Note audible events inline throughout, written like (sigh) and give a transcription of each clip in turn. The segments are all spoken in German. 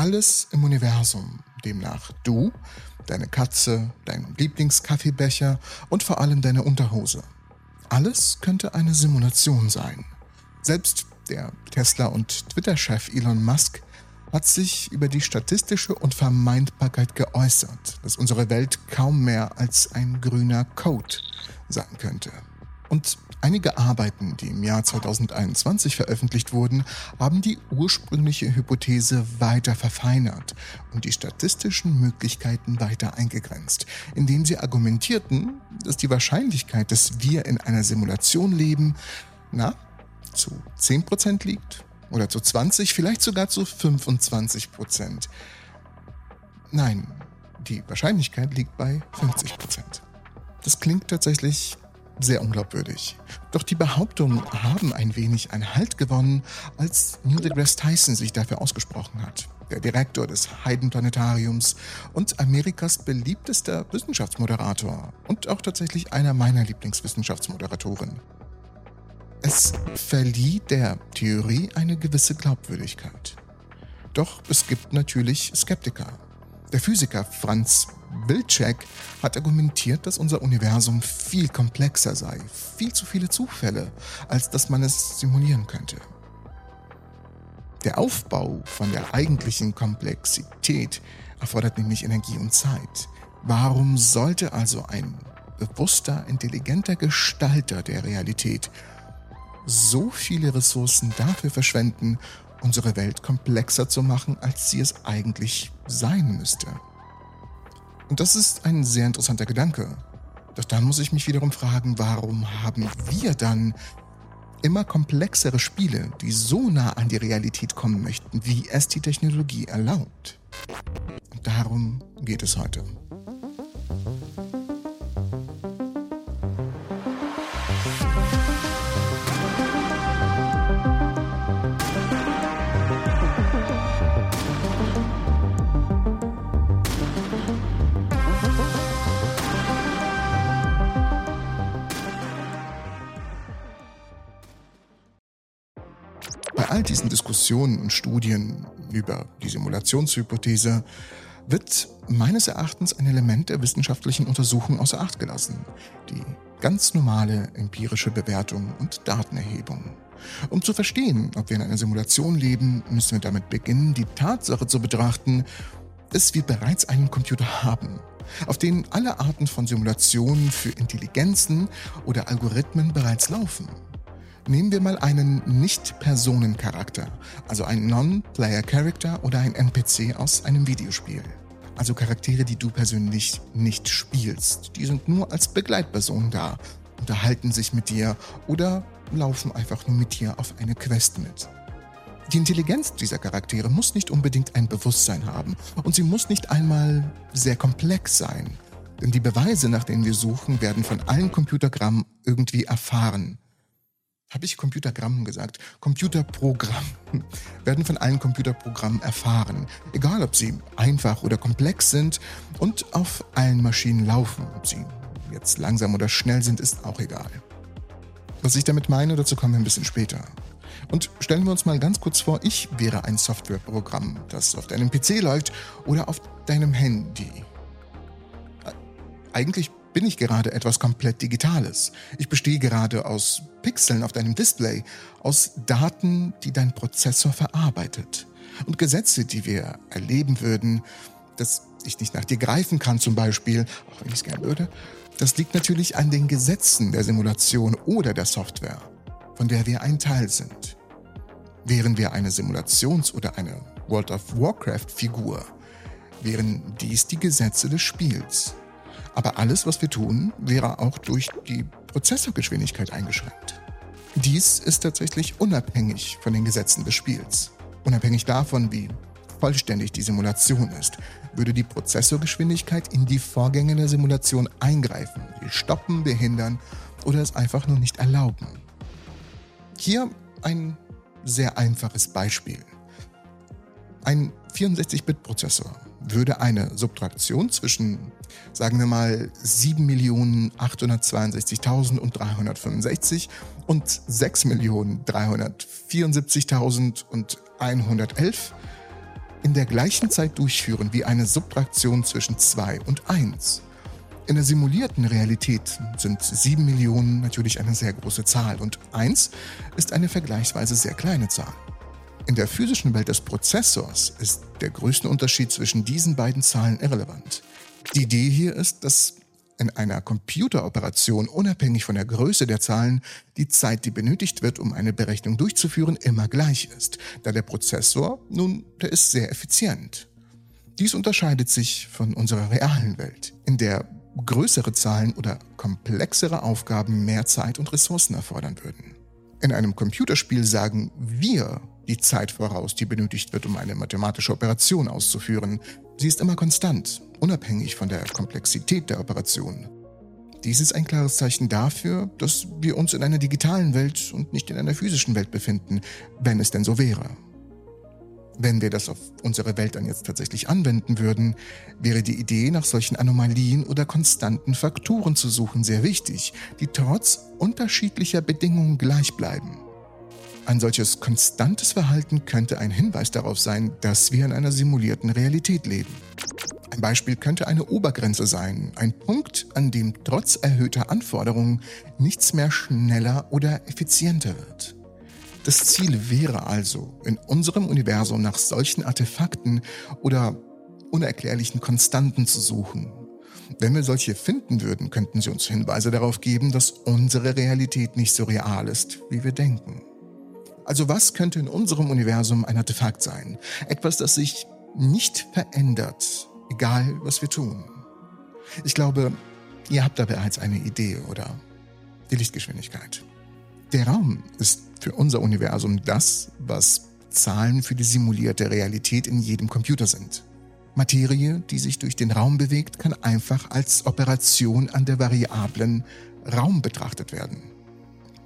Alles im Universum, demnach du, deine Katze, dein Lieblingskaffeebecher und vor allem deine Unterhose. Alles könnte eine Simulation sein. Selbst der Tesla- und Twitter-Chef Elon Musk hat sich über die statistische Unvermeidbarkeit geäußert, dass unsere Welt kaum mehr als ein grüner Code sein könnte. Und einige Arbeiten, die im Jahr 2021 veröffentlicht wurden, haben die ursprüngliche Hypothese weiter verfeinert und die statistischen Möglichkeiten weiter eingegrenzt, indem sie argumentierten, dass die Wahrscheinlichkeit, dass wir in einer Simulation leben, na, zu 10% liegt oder zu 20, vielleicht sogar zu 25%. Nein, die Wahrscheinlichkeit liegt bei 50%. Das klingt tatsächlich sehr unglaubwürdig. Doch die Behauptungen haben ein wenig an Halt gewonnen, als Neil deGrasse Tyson sich dafür ausgesprochen hat. Der Direktor des Haydn-Planetariums und Amerikas beliebtester Wissenschaftsmoderator und auch tatsächlich einer meiner Lieblingswissenschaftsmoderatoren. Es verlieh der Theorie eine gewisse Glaubwürdigkeit. Doch es gibt natürlich Skeptiker. Der Physiker Franz Wilczek hat argumentiert, dass unser Universum viel komplexer sei, viel zu viele Zufälle, als dass man es simulieren könnte. Der Aufbau von der eigentlichen Komplexität erfordert nämlich Energie und Zeit. Warum sollte also ein bewusster, intelligenter Gestalter der Realität so viele Ressourcen dafür verschwenden, unsere Welt komplexer zu machen, als sie es eigentlich sein müsste? Und das ist ein sehr interessanter Gedanke. Doch dann muss ich mich wiederum fragen, warum haben wir dann immer komplexere Spiele, die so nah an die Realität kommen möchten, wie es die Technologie erlaubt? Und darum geht es heute. All diesen Diskussionen und Studien über die Simulationshypothese wird meines Erachtens ein Element der wissenschaftlichen Untersuchung außer Acht gelassen, die ganz normale empirische Bewertung und Datenerhebung. Um zu verstehen, ob wir in einer Simulation leben, müssen wir damit beginnen, die Tatsache zu betrachten, dass wir bereits einen Computer haben, auf den alle Arten von Simulationen für Intelligenzen oder Algorithmen bereits laufen. Nehmen wir mal einen Nicht-Personen-Charakter, also ein Non-Player-Character oder ein NPC aus einem Videospiel. Also Charaktere, die du persönlich nicht spielst. Die sind nur als Begleitperson da, unterhalten sich mit dir oder laufen einfach nur mit dir auf eine Quest mit. Die Intelligenz dieser Charaktere muss nicht unbedingt ein Bewusstsein haben und sie muss nicht einmal sehr komplex sein. Denn die Beweise, nach denen wir suchen, werden von allen Computergrammen irgendwie erfahren habe ich Computergramm gesagt? Computerprogramm (laughs) werden von allen Computerprogrammen erfahren, egal ob sie einfach oder komplex sind und auf allen Maschinen laufen. Ob sie jetzt langsam oder schnell sind, ist auch egal. Was ich damit meine, dazu kommen wir ein bisschen später. Und stellen wir uns mal ganz kurz vor, ich wäre ein Softwareprogramm, das auf deinem PC läuft oder auf deinem Handy. Eigentlich bin ich gerade etwas komplett Digitales. Ich bestehe gerade aus Pixeln auf deinem Display, aus Daten, die dein Prozessor verarbeitet. Und Gesetze, die wir erleben würden, dass ich nicht nach dir greifen kann zum Beispiel, auch wenn ich es gerne würde, das liegt natürlich an den Gesetzen der Simulation oder der Software, von der wir ein Teil sind. Wären wir eine Simulations- oder eine World of Warcraft-Figur, wären dies die Gesetze des Spiels. Aber alles, was wir tun, wäre auch durch die Prozessorgeschwindigkeit eingeschränkt. Dies ist tatsächlich unabhängig von den Gesetzen des Spiels. Unabhängig davon, wie vollständig die Simulation ist, würde die Prozessorgeschwindigkeit in die Vorgänge der Simulation eingreifen, sie stoppen, behindern oder es einfach nur nicht erlauben. Hier ein sehr einfaches Beispiel. Ein 64-Bit-Prozessor würde eine Subtraktion zwischen, sagen wir mal, 7.862.365 und 6.374.111 in der gleichen Zeit durchführen wie eine Subtraktion zwischen 2 und 1. In der simulierten Realität sind 7 Millionen natürlich eine sehr große Zahl und 1 ist eine vergleichsweise sehr kleine Zahl. In der physischen Welt des Prozessors ist der größte Unterschied zwischen diesen beiden Zahlen irrelevant. Die Idee hier ist, dass in einer Computeroperation unabhängig von der Größe der Zahlen die Zeit, die benötigt wird, um eine Berechnung durchzuführen, immer gleich ist, da der Prozessor, nun, der ist sehr effizient. Dies unterscheidet sich von unserer realen Welt, in der größere Zahlen oder komplexere Aufgaben mehr Zeit und Ressourcen erfordern würden. In einem Computerspiel sagen wir die Zeit voraus, die benötigt wird, um eine mathematische Operation auszuführen. Sie ist immer konstant, unabhängig von der Komplexität der Operation. Dies ist ein klares Zeichen dafür, dass wir uns in einer digitalen Welt und nicht in einer physischen Welt befinden, wenn es denn so wäre. Wenn wir das auf unsere Welt dann jetzt tatsächlich anwenden würden, wäre die Idee, nach solchen Anomalien oder konstanten Faktoren zu suchen, sehr wichtig, die trotz unterschiedlicher Bedingungen gleich bleiben. Ein solches konstantes Verhalten könnte ein Hinweis darauf sein, dass wir in einer simulierten Realität leben. Ein Beispiel könnte eine Obergrenze sein, ein Punkt, an dem trotz erhöhter Anforderungen nichts mehr schneller oder effizienter wird. Das Ziel wäre also, in unserem Universum nach solchen Artefakten oder unerklärlichen Konstanten zu suchen. Wenn wir solche finden würden, könnten sie uns Hinweise darauf geben, dass unsere Realität nicht so real ist, wie wir denken. Also was könnte in unserem Universum ein Artefakt sein? Etwas, das sich nicht verändert, egal was wir tun. Ich glaube, ihr habt da bereits eine Idee, oder? Die Lichtgeschwindigkeit. Der Raum ist für unser Universum das, was Zahlen für die simulierte Realität in jedem Computer sind. Materie, die sich durch den Raum bewegt, kann einfach als Operation an der variablen Raum betrachtet werden.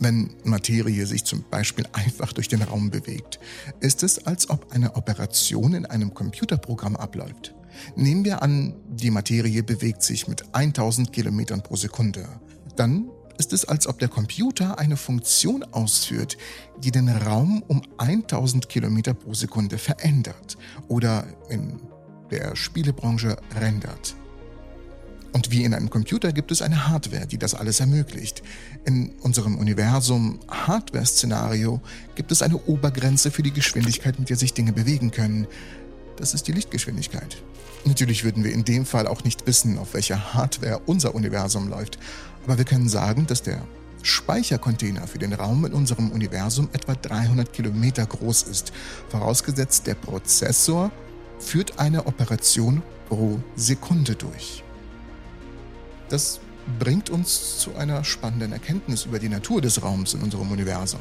Wenn Materie sich zum Beispiel einfach durch den Raum bewegt, ist es, als ob eine Operation in einem Computerprogramm abläuft. Nehmen wir an, die Materie bewegt sich mit 1000 Kilometern pro Sekunde. Dann ist es, als ob der Computer eine Funktion ausführt, die den Raum um 1000 Kilometer pro Sekunde verändert oder in der Spielebranche rendert. Und wie in einem Computer gibt es eine Hardware, die das alles ermöglicht. In unserem Universum Hardware-Szenario gibt es eine Obergrenze für die Geschwindigkeit, mit der sich Dinge bewegen können. Das ist die Lichtgeschwindigkeit. Natürlich würden wir in dem Fall auch nicht wissen, auf welcher Hardware unser Universum läuft, aber wir können sagen, dass der Speichercontainer für den Raum in unserem Universum etwa 300 Kilometer groß ist, vorausgesetzt der Prozessor führt eine Operation pro Sekunde durch. Das bringt uns zu einer spannenden Erkenntnis über die Natur des Raums in unserem Universum.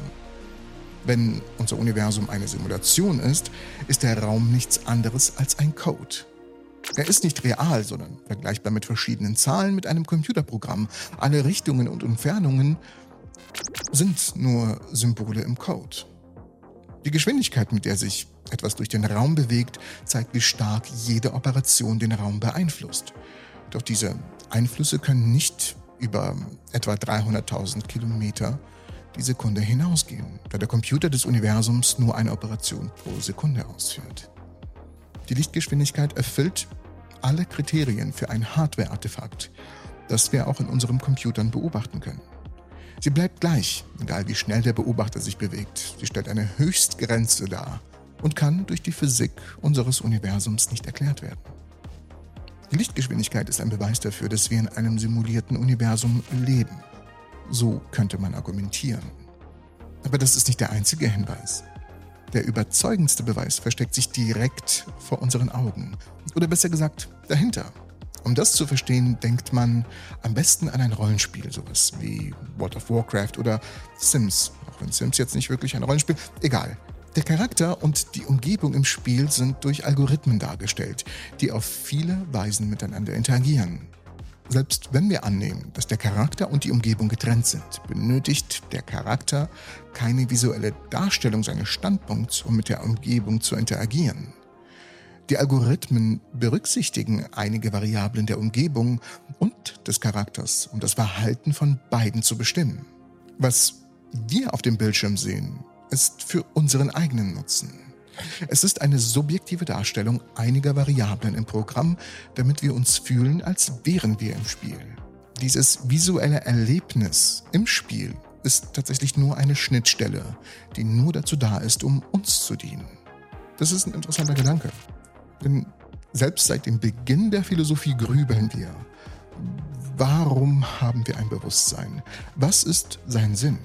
Wenn unser Universum eine Simulation ist, ist der Raum nichts anderes als ein Code. Er ist nicht real, sondern vergleichbar mit verschiedenen Zahlen mit einem Computerprogramm. Alle Richtungen und Entfernungen sind nur Symbole im Code. Die Geschwindigkeit, mit der sich etwas durch den Raum bewegt, zeigt, wie stark jede Operation den Raum beeinflusst. Doch diese Einflüsse können nicht über etwa 300.000 Kilometer die Sekunde hinausgehen, da der Computer des Universums nur eine Operation pro Sekunde ausführt. Die Lichtgeschwindigkeit erfüllt alle Kriterien für ein Hardware-Artefakt, das wir auch in unseren Computern beobachten können. Sie bleibt gleich, egal wie schnell der Beobachter sich bewegt. Sie stellt eine Höchstgrenze dar und kann durch die Physik unseres Universums nicht erklärt werden. Die Lichtgeschwindigkeit ist ein Beweis dafür, dass wir in einem simulierten Universum leben. So könnte man argumentieren. Aber das ist nicht der einzige Hinweis. Der überzeugendste Beweis versteckt sich direkt vor unseren Augen. Oder besser gesagt, dahinter. Um das zu verstehen, denkt man am besten an ein Rollenspiel, sowas wie World of Warcraft oder Sims. Auch wenn Sims jetzt nicht wirklich ein Rollenspiel, egal. Der Charakter und die Umgebung im Spiel sind durch Algorithmen dargestellt, die auf viele Weisen miteinander interagieren. Selbst wenn wir annehmen, dass der Charakter und die Umgebung getrennt sind, benötigt der Charakter keine visuelle Darstellung seines Standpunkts, um mit der Umgebung zu interagieren. Die Algorithmen berücksichtigen einige Variablen der Umgebung und des Charakters, um das Verhalten von beiden zu bestimmen. Was wir auf dem Bildschirm sehen, ist für unseren eigenen Nutzen. Es ist eine subjektive Darstellung einiger Variablen im Programm, damit wir uns fühlen, als wären wir im Spiel. Dieses visuelle Erlebnis im Spiel ist tatsächlich nur eine Schnittstelle, die nur dazu da ist, um uns zu dienen. Das ist ein interessanter Gedanke. Denn selbst seit dem Beginn der Philosophie grübeln wir. Warum haben wir ein Bewusstsein? Was ist sein Sinn?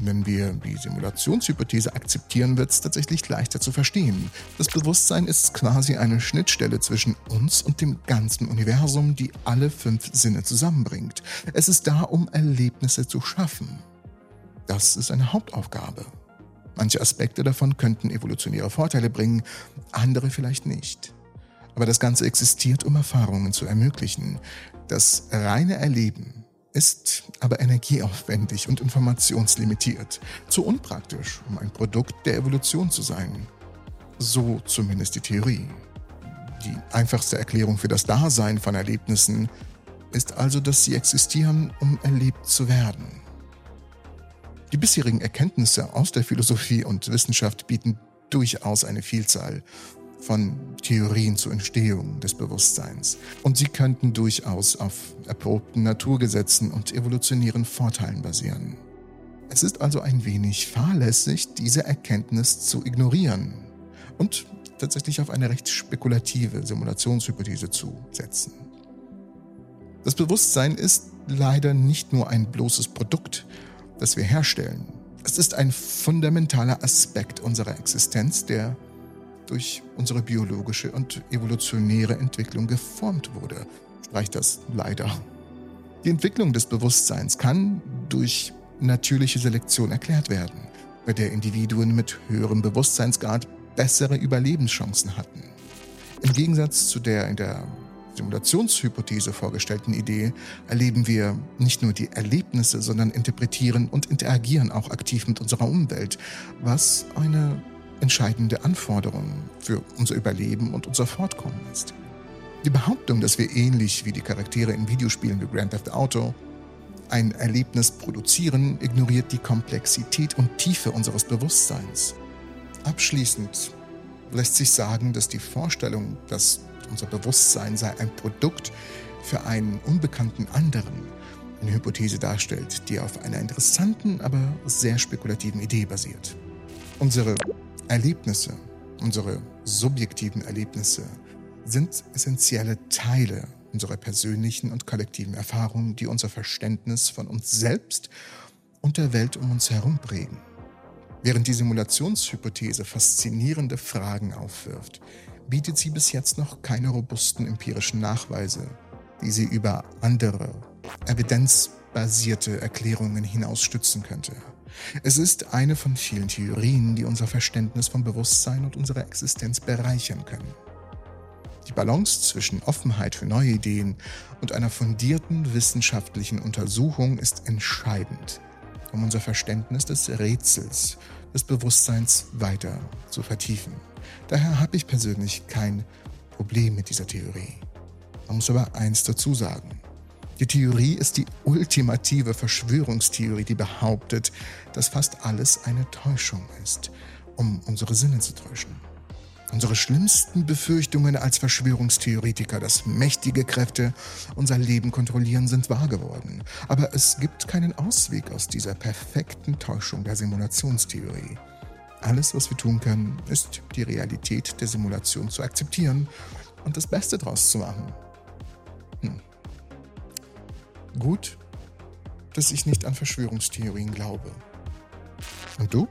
Wenn wir die Simulationshypothese akzeptieren, wird es tatsächlich leichter zu verstehen. Das Bewusstsein ist quasi eine Schnittstelle zwischen uns und dem ganzen Universum, die alle fünf Sinne zusammenbringt. Es ist da, um Erlebnisse zu schaffen. Das ist eine Hauptaufgabe. Manche Aspekte davon könnten evolutionäre Vorteile bringen, andere vielleicht nicht. Aber das Ganze existiert, um Erfahrungen zu ermöglichen. Das reine Erleben ist aber energieaufwendig und informationslimitiert. Zu unpraktisch, um ein Produkt der Evolution zu sein. So zumindest die Theorie. Die einfachste Erklärung für das Dasein von Erlebnissen ist also, dass sie existieren, um erlebt zu werden. Die bisherigen Erkenntnisse aus der Philosophie und Wissenschaft bieten durchaus eine Vielzahl von Theorien zur Entstehung des Bewusstseins. Und sie könnten durchaus auf erprobten Naturgesetzen und evolutionären Vorteilen basieren. Es ist also ein wenig fahrlässig, diese Erkenntnis zu ignorieren und tatsächlich auf eine recht spekulative Simulationshypothese zu setzen. Das Bewusstsein ist leider nicht nur ein bloßes Produkt, das wir herstellen. Es ist ein fundamentaler Aspekt unserer Existenz, der durch unsere biologische und evolutionäre Entwicklung geformt wurde. Streicht das leider. Die Entwicklung des Bewusstseins kann durch natürliche Selektion erklärt werden, bei der Individuen mit höherem Bewusstseinsgrad bessere Überlebenschancen hatten. Im Gegensatz zu der in der Simulationshypothese vorgestellten Idee erleben wir nicht nur die Erlebnisse, sondern interpretieren und interagieren auch aktiv mit unserer Umwelt, was eine entscheidende Anforderung für unser Überleben und unser Fortkommen ist. Die Behauptung, dass wir ähnlich wie die Charaktere in Videospielen wie Grand Theft Auto ein Erlebnis produzieren, ignoriert die Komplexität und Tiefe unseres Bewusstseins. Abschließend lässt sich sagen, dass die Vorstellung, dass unser Bewusstsein sei ein Produkt für einen unbekannten anderen, eine Hypothese darstellt, die auf einer interessanten, aber sehr spekulativen Idee basiert. Unsere Erlebnisse, unsere subjektiven Erlebnisse, sind essentielle Teile unserer persönlichen und kollektiven Erfahrungen, die unser Verständnis von uns selbst und der Welt um uns herum prägen. Während die Simulationshypothese faszinierende Fragen aufwirft, bietet sie bis jetzt noch keine robusten empirischen Nachweise, die sie über andere, evidenzbasierte Erklärungen hinaus stützen könnte. Es ist eine von vielen Theorien, die unser Verständnis von Bewusstsein und unserer Existenz bereichern können. Die Balance zwischen Offenheit für neue Ideen und einer fundierten wissenschaftlichen Untersuchung ist entscheidend, um unser Verständnis des Rätsels des Bewusstseins weiter zu vertiefen. Daher habe ich persönlich kein Problem mit dieser Theorie. Man muss aber eins dazu sagen. Die Theorie ist die ultimative Verschwörungstheorie, die behauptet, dass fast alles eine Täuschung ist, um unsere Sinne zu täuschen. Unsere schlimmsten Befürchtungen als Verschwörungstheoretiker, dass mächtige Kräfte unser Leben kontrollieren, sind wahr geworden. Aber es gibt keinen Ausweg aus dieser perfekten Täuschung der Simulationstheorie. Alles, was wir tun können, ist die Realität der Simulation zu akzeptieren und das Beste daraus zu machen. Hm. Gut, dass ich nicht an Verschwörungstheorien glaube. Und du?